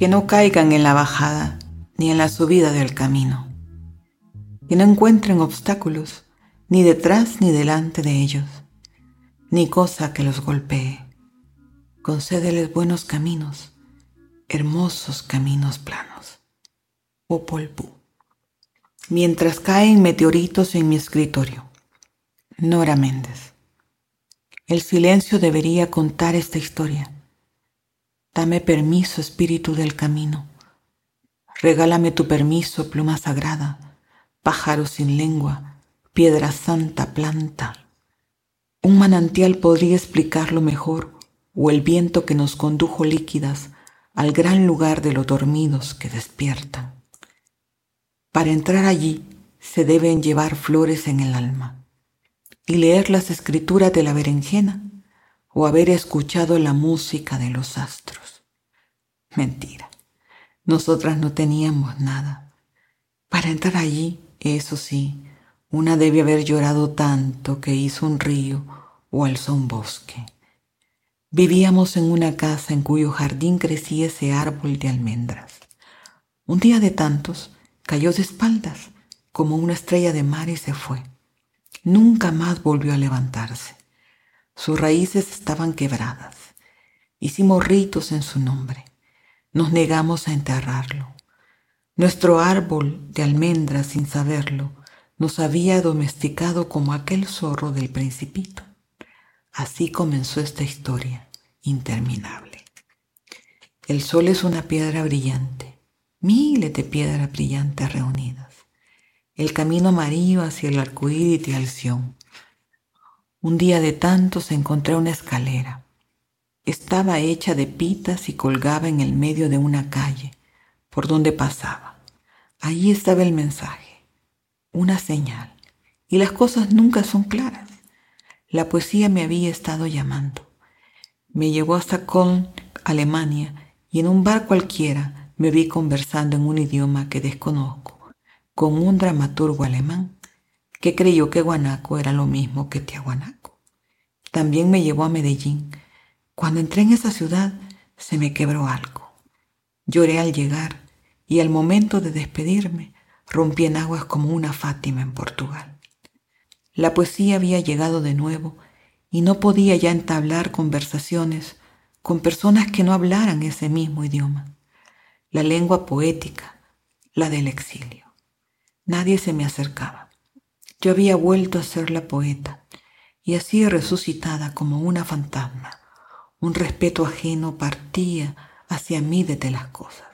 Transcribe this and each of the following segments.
que no caigan en la bajada ni en la subida del camino, que no encuentren obstáculos ni detrás ni delante de ellos, ni cosa que los golpee. Concédeles buenos caminos, hermosos caminos planos. Popol Vuh. Mientras caen meteoritos en mi escritorio. Nora Méndez. El silencio debería contar esta historia Dame permiso, espíritu del camino. Regálame tu permiso, pluma sagrada, pájaro sin lengua, piedra santa, planta. Un manantial podría explicarlo mejor, o el viento que nos condujo líquidas al gran lugar de los dormidos que despiertan. Para entrar allí se deben llevar flores en el alma y leer las escrituras de la berenjena o haber escuchado la música de los astros. Mentira. Nosotras no teníamos nada. Para entrar allí, eso sí, una debe haber llorado tanto que hizo un río o alzó un bosque. Vivíamos en una casa en cuyo jardín crecía ese árbol de almendras. Un día de tantos cayó de espaldas como una estrella de mar y se fue. Nunca más volvió a levantarse. Sus raíces estaban quebradas. Hicimos ritos en su nombre. Nos negamos a enterrarlo. Nuestro árbol de almendras, sin saberlo, nos había domesticado como aquel zorro del principito. Así comenzó esta historia interminable. El sol es una piedra brillante, miles de piedras brillantes reunidas. El camino amarillo hacia el arcoíris de Alción un día de tantos encontré una escalera. Estaba hecha de pitas y colgaba en el medio de una calle por donde pasaba. Allí estaba el mensaje, una señal. Y las cosas nunca son claras. La poesía me había estado llamando. Me llevó hasta Köln, Alemania, y en un bar cualquiera me vi conversando en un idioma que desconozco con un dramaturgo alemán que creyó que Guanaco era lo mismo que Tiahuanaco. También me llevó a Medellín. Cuando entré en esa ciudad se me quebró algo. Lloré al llegar y al momento de despedirme rompí en aguas como una Fátima en Portugal. La poesía había llegado de nuevo y no podía ya entablar conversaciones con personas que no hablaran ese mismo idioma, la lengua poética, la del exilio. Nadie se me acercaba. Yo había vuelto a ser la poeta y así resucitada como una fantasma. Un respeto ajeno partía hacia mí desde las cosas.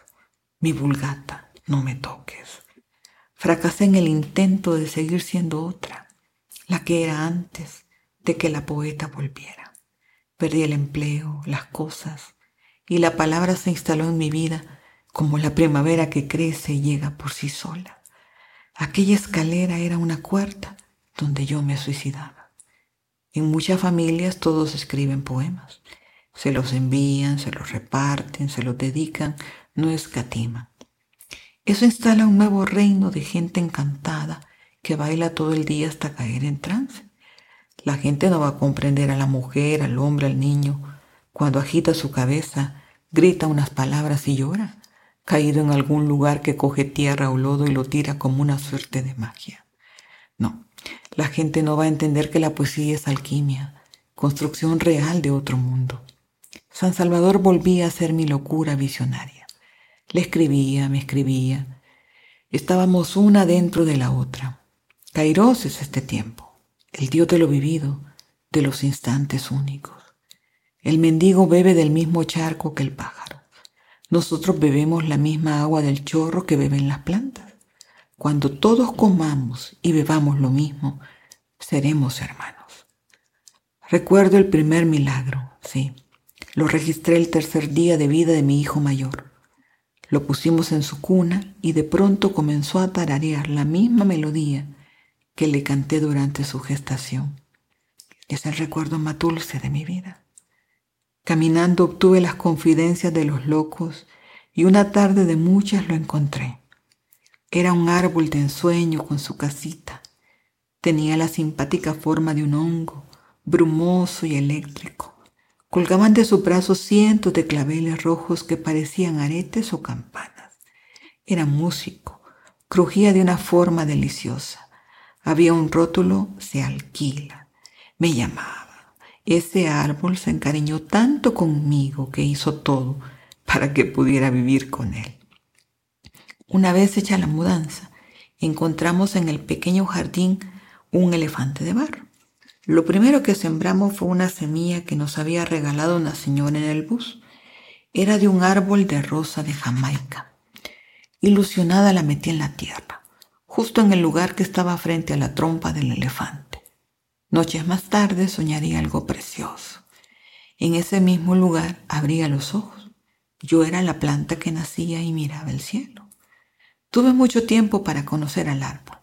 Mi vulgata, no me toques. Fracasé en el intento de seguir siendo otra, la que era antes de que la poeta volviera. Perdí el empleo, las cosas, y la palabra se instaló en mi vida como la primavera que crece y llega por sí sola. Aquella escalera era una cuarta donde yo me suicidaba. En muchas familias todos escriben poemas. Se los envían, se los reparten, se los dedican, no escatiman. Eso instala un nuevo reino de gente encantada que baila todo el día hasta caer en trance. La gente no va a comprender a la mujer, al hombre, al niño, cuando agita su cabeza, grita unas palabras y llora caído en algún lugar que coge tierra o lodo y lo tira como una suerte de magia. No, la gente no va a entender que la poesía es alquimia, construcción real de otro mundo. San Salvador volvía a ser mi locura visionaria. Le escribía, me escribía. Estábamos una dentro de la otra. Kairos es este tiempo, el Dios de lo vivido, de los instantes únicos. El mendigo bebe del mismo charco que el pájaro. Nosotros bebemos la misma agua del chorro que beben las plantas. Cuando todos comamos y bebamos lo mismo, seremos hermanos. Recuerdo el primer milagro, sí. Lo registré el tercer día de vida de mi hijo mayor. Lo pusimos en su cuna y de pronto comenzó a tararear la misma melodía que le canté durante su gestación. Es el recuerdo más dulce de mi vida. Caminando obtuve las confidencias de los locos y una tarde de muchas lo encontré. Era un árbol de ensueño con su casita. Tenía la simpática forma de un hongo, brumoso y eléctrico, Colgaban de sus brazos cientos de claveles rojos que parecían aretes o campanas. Era músico, crujía de una forma deliciosa. Había un rótulo, se alquila. Me llamaba. Ese árbol se encariñó tanto conmigo que hizo todo para que pudiera vivir con él. Una vez hecha la mudanza, encontramos en el pequeño jardín un elefante de barro. Lo primero que sembramos fue una semilla que nos había regalado una señora en el bus. Era de un árbol de rosa de Jamaica. Ilusionada la metí en la tierra, justo en el lugar que estaba frente a la trompa del elefante. Noches más tarde soñaría algo precioso. En ese mismo lugar abría los ojos. Yo era la planta que nacía y miraba el cielo. Tuve mucho tiempo para conocer al árbol.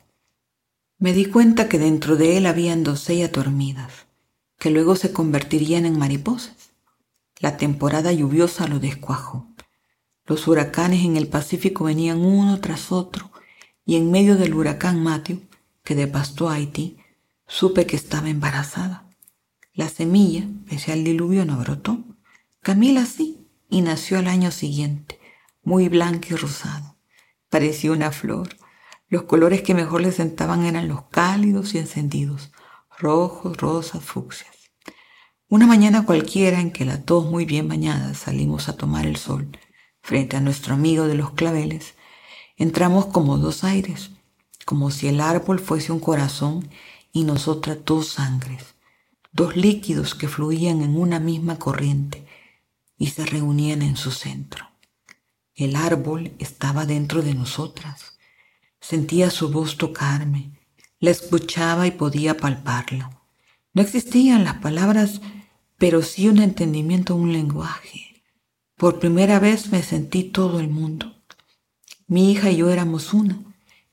Me di cuenta que dentro de él habían doncella dormidas, que luego se convertirían en mariposas. La temporada lluviosa lo descuajó. Los huracanes en el Pacífico venían uno tras otro y en medio del huracán Matthew, que devastó Haití, supe que estaba embarazada. La semilla, pese al diluvio, no brotó. Camila sí, y nació al año siguiente, muy blanca y rosada. Parecía una flor. Los colores que mejor le sentaban eran los cálidos y encendidos, rojos, rosas, fucsias. Una mañana cualquiera en que la tos muy bien bañada salimos a tomar el sol frente a nuestro amigo de los claveles, entramos como dos aires, como si el árbol fuese un corazón y nosotras dos sangres, dos líquidos que fluían en una misma corriente y se reunían en su centro. El árbol estaba dentro de nosotras. Sentía su voz tocarme, la escuchaba y podía palparla. No existían las palabras, pero sí un entendimiento, un lenguaje. Por primera vez me sentí todo el mundo. Mi hija y yo éramos una,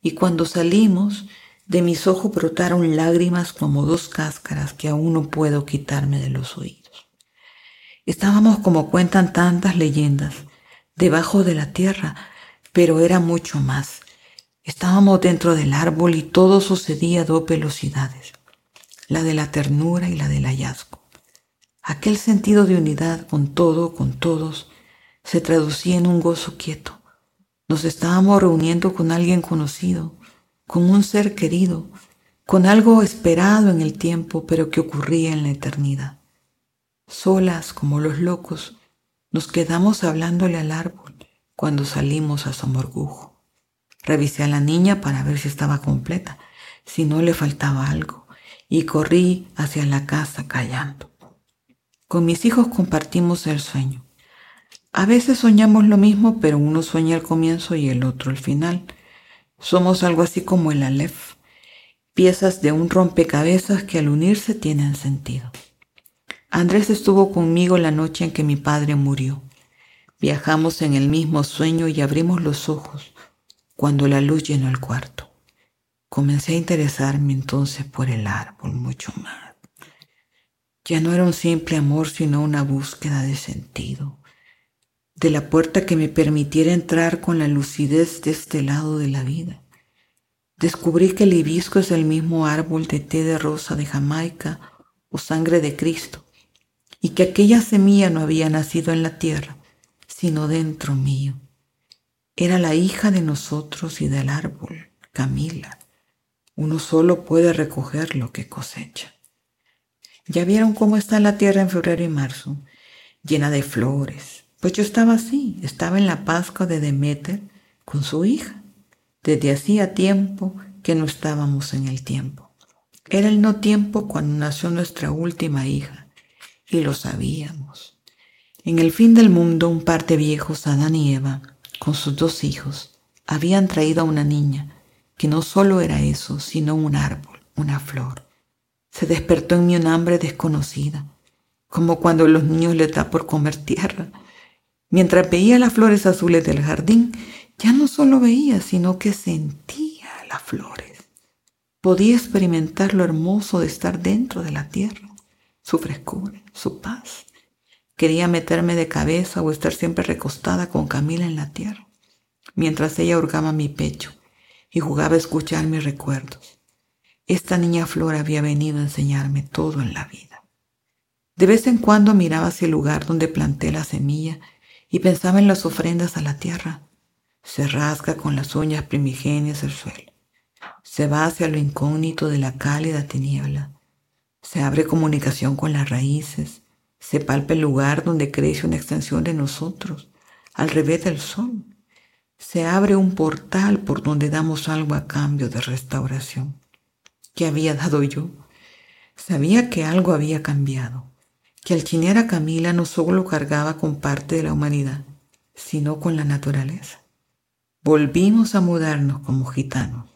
y cuando salimos, de mis ojos brotaron lágrimas como dos cáscaras que aún no puedo quitarme de los oídos. Estábamos como cuentan tantas leyendas, debajo de la tierra, pero era mucho más. Estábamos dentro del árbol y todo sucedía a dos velocidades, la de la ternura y la del hallazgo. Aquel sentido de unidad con todo, con todos, se traducía en un gozo quieto. Nos estábamos reuniendo con alguien conocido, con un ser querido, con algo esperado en el tiempo, pero que ocurría en la eternidad. Solas como los locos, nos quedamos hablándole al árbol cuando salimos a Somorgujo. Revisé a la niña para ver si estaba completa, si no le faltaba algo, y corrí hacia la casa callando. Con mis hijos compartimos el sueño. A veces soñamos lo mismo, pero uno sueña el comienzo y el otro el final. Somos algo así como el Aleph, piezas de un rompecabezas que al unirse tienen sentido. Andrés estuvo conmigo la noche en que mi padre murió. Viajamos en el mismo sueño y abrimos los ojos cuando la luz llenó el cuarto. Comencé a interesarme entonces por el árbol mucho más. Ya no era un simple amor, sino una búsqueda de sentido de la puerta que me permitiera entrar con la lucidez de este lado de la vida. Descubrí que el hibisco es el mismo árbol de té de rosa de Jamaica o sangre de Cristo, y que aquella semilla no había nacido en la tierra, sino dentro mío. Era la hija de nosotros y del árbol, Camila. Uno solo puede recoger lo que cosecha. Ya vieron cómo está la tierra en febrero y marzo, llena de flores, pues yo estaba así, estaba en la Pascua de Demeter con su hija. Desde hacía tiempo que no estábamos en el tiempo. Era el no tiempo cuando nació nuestra última hija, y lo sabíamos. En el fin del mundo, un par de viejos, Adán y Eva, con sus dos hijos, habían traído a una niña, que no solo era eso, sino un árbol, una flor. Se despertó en mí un hambre desconocida, como cuando los niños le da por comer tierra Mientras veía las flores azules del jardín, ya no solo veía, sino que sentía las flores. Podía experimentar lo hermoso de estar dentro de la tierra, su frescura, su paz. Quería meterme de cabeza o estar siempre recostada con Camila en la tierra, mientras ella hurgaba mi pecho y jugaba a escuchar mis recuerdos. Esta niña flor había venido a enseñarme todo en la vida. De vez en cuando miraba hacia el lugar donde planté la semilla y pensaba en las ofrendas a la tierra. Se rasga con las uñas primigenias el suelo. Se va hacia lo incógnito de la cálida tiniebla. Se abre comunicación con las raíces. Se palpa el lugar donde crece una extensión de nosotros, al revés del sol. Se abre un portal por donde damos algo a cambio de restauración. ¿Qué había dado yo? Sabía que algo había cambiado que Alquinera Camila no solo cargaba con parte de la humanidad, sino con la naturaleza. Volvimos a mudarnos como gitanos,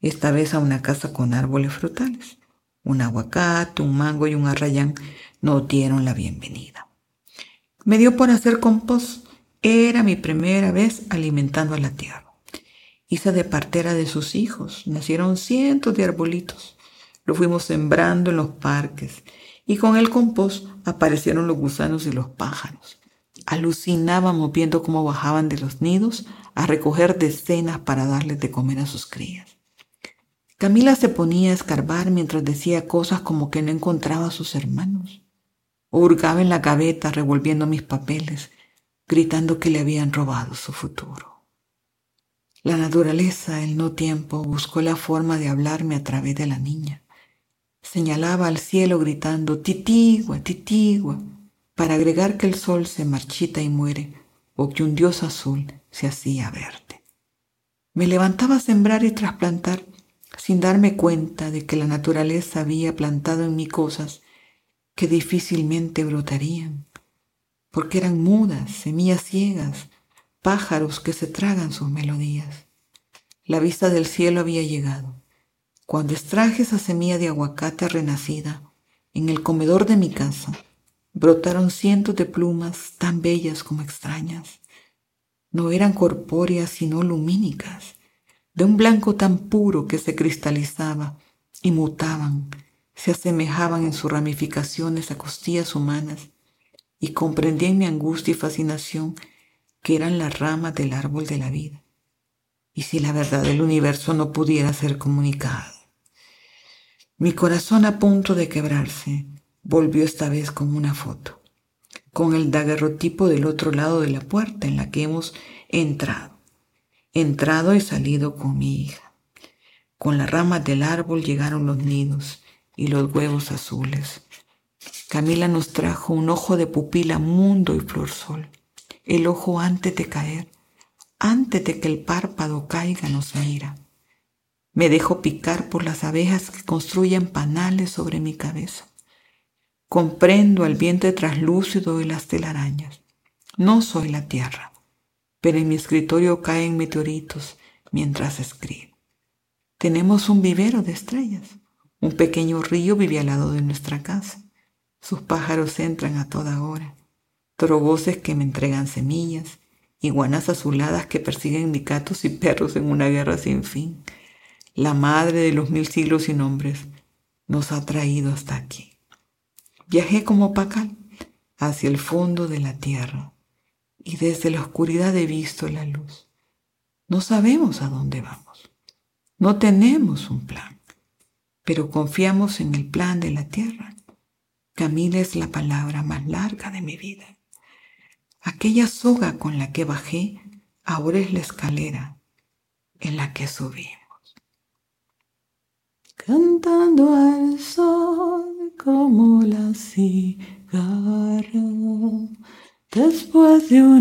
esta vez a una casa con árboles frutales. Un aguacate, un mango y un arrayán nos dieron la bienvenida. Me dio por hacer compost. Era mi primera vez alimentando a la tierra. Hice de partera de sus hijos. Nacieron cientos de arbolitos. Lo fuimos sembrando en los parques y con el compost aparecieron los gusanos y los pájaros. Alucinábamos viendo cómo bajaban de los nidos a recoger decenas para darles de comer a sus crías. Camila se ponía a escarbar mientras decía cosas como que no encontraba a sus hermanos. O hurgaba en la gaveta revolviendo mis papeles, gritando que le habían robado su futuro. La naturaleza, el no tiempo, buscó la forma de hablarme a través de la niña señalaba al cielo gritando titigua, titigua, para agregar que el sol se marchita y muere o que un dios azul se hacía verde. Me levantaba a sembrar y trasplantar sin darme cuenta de que la naturaleza había plantado en mí cosas que difícilmente brotarían, porque eran mudas, semillas ciegas, pájaros que se tragan sus melodías. La vista del cielo había llegado cuando extraje esa semilla de aguacate renacida, en el comedor de mi casa, brotaron cientos de plumas tan bellas como extrañas. No eran corpóreas sino lumínicas, de un blanco tan puro que se cristalizaba y mutaban, se asemejaban en sus ramificaciones a costillas humanas, y comprendí en mi angustia y fascinación que eran las ramas del árbol de la vida. Y si la verdad del universo no pudiera ser comunicada, mi corazón a punto de quebrarse volvió esta vez como una foto, con el daguerrotipo del otro lado de la puerta en la que hemos entrado, entrado y salido con mi hija. Con las ramas del árbol llegaron los nidos y los huevos azules. Camila nos trajo un ojo de pupila mundo y flor sol, el ojo antes de caer, antes de que el párpado caiga nos mira me dejo picar por las abejas que construyen panales sobre mi cabeza. Comprendo el vientre traslúcido de las telarañas. No soy la tierra, pero en mi escritorio caen meteoritos mientras escribo. Tenemos un vivero de estrellas. Un pequeño río vive al lado de nuestra casa. Sus pájaros entran a toda hora. Trovoces que me entregan semillas, iguanas azuladas que persiguen mi gatos y perros en una guerra sin fin la madre de los mil siglos y nombres, nos ha traído hasta aquí. Viajé como pacal hacia el fondo de la tierra y desde la oscuridad he visto la luz. No sabemos a dónde vamos. No tenemos un plan, pero confiamos en el plan de la tierra. Camila es la palabra más larga de mi vida. Aquella soga con la que bajé ahora es la escalera en la que subí cantando al sol como la cigarra. Después de un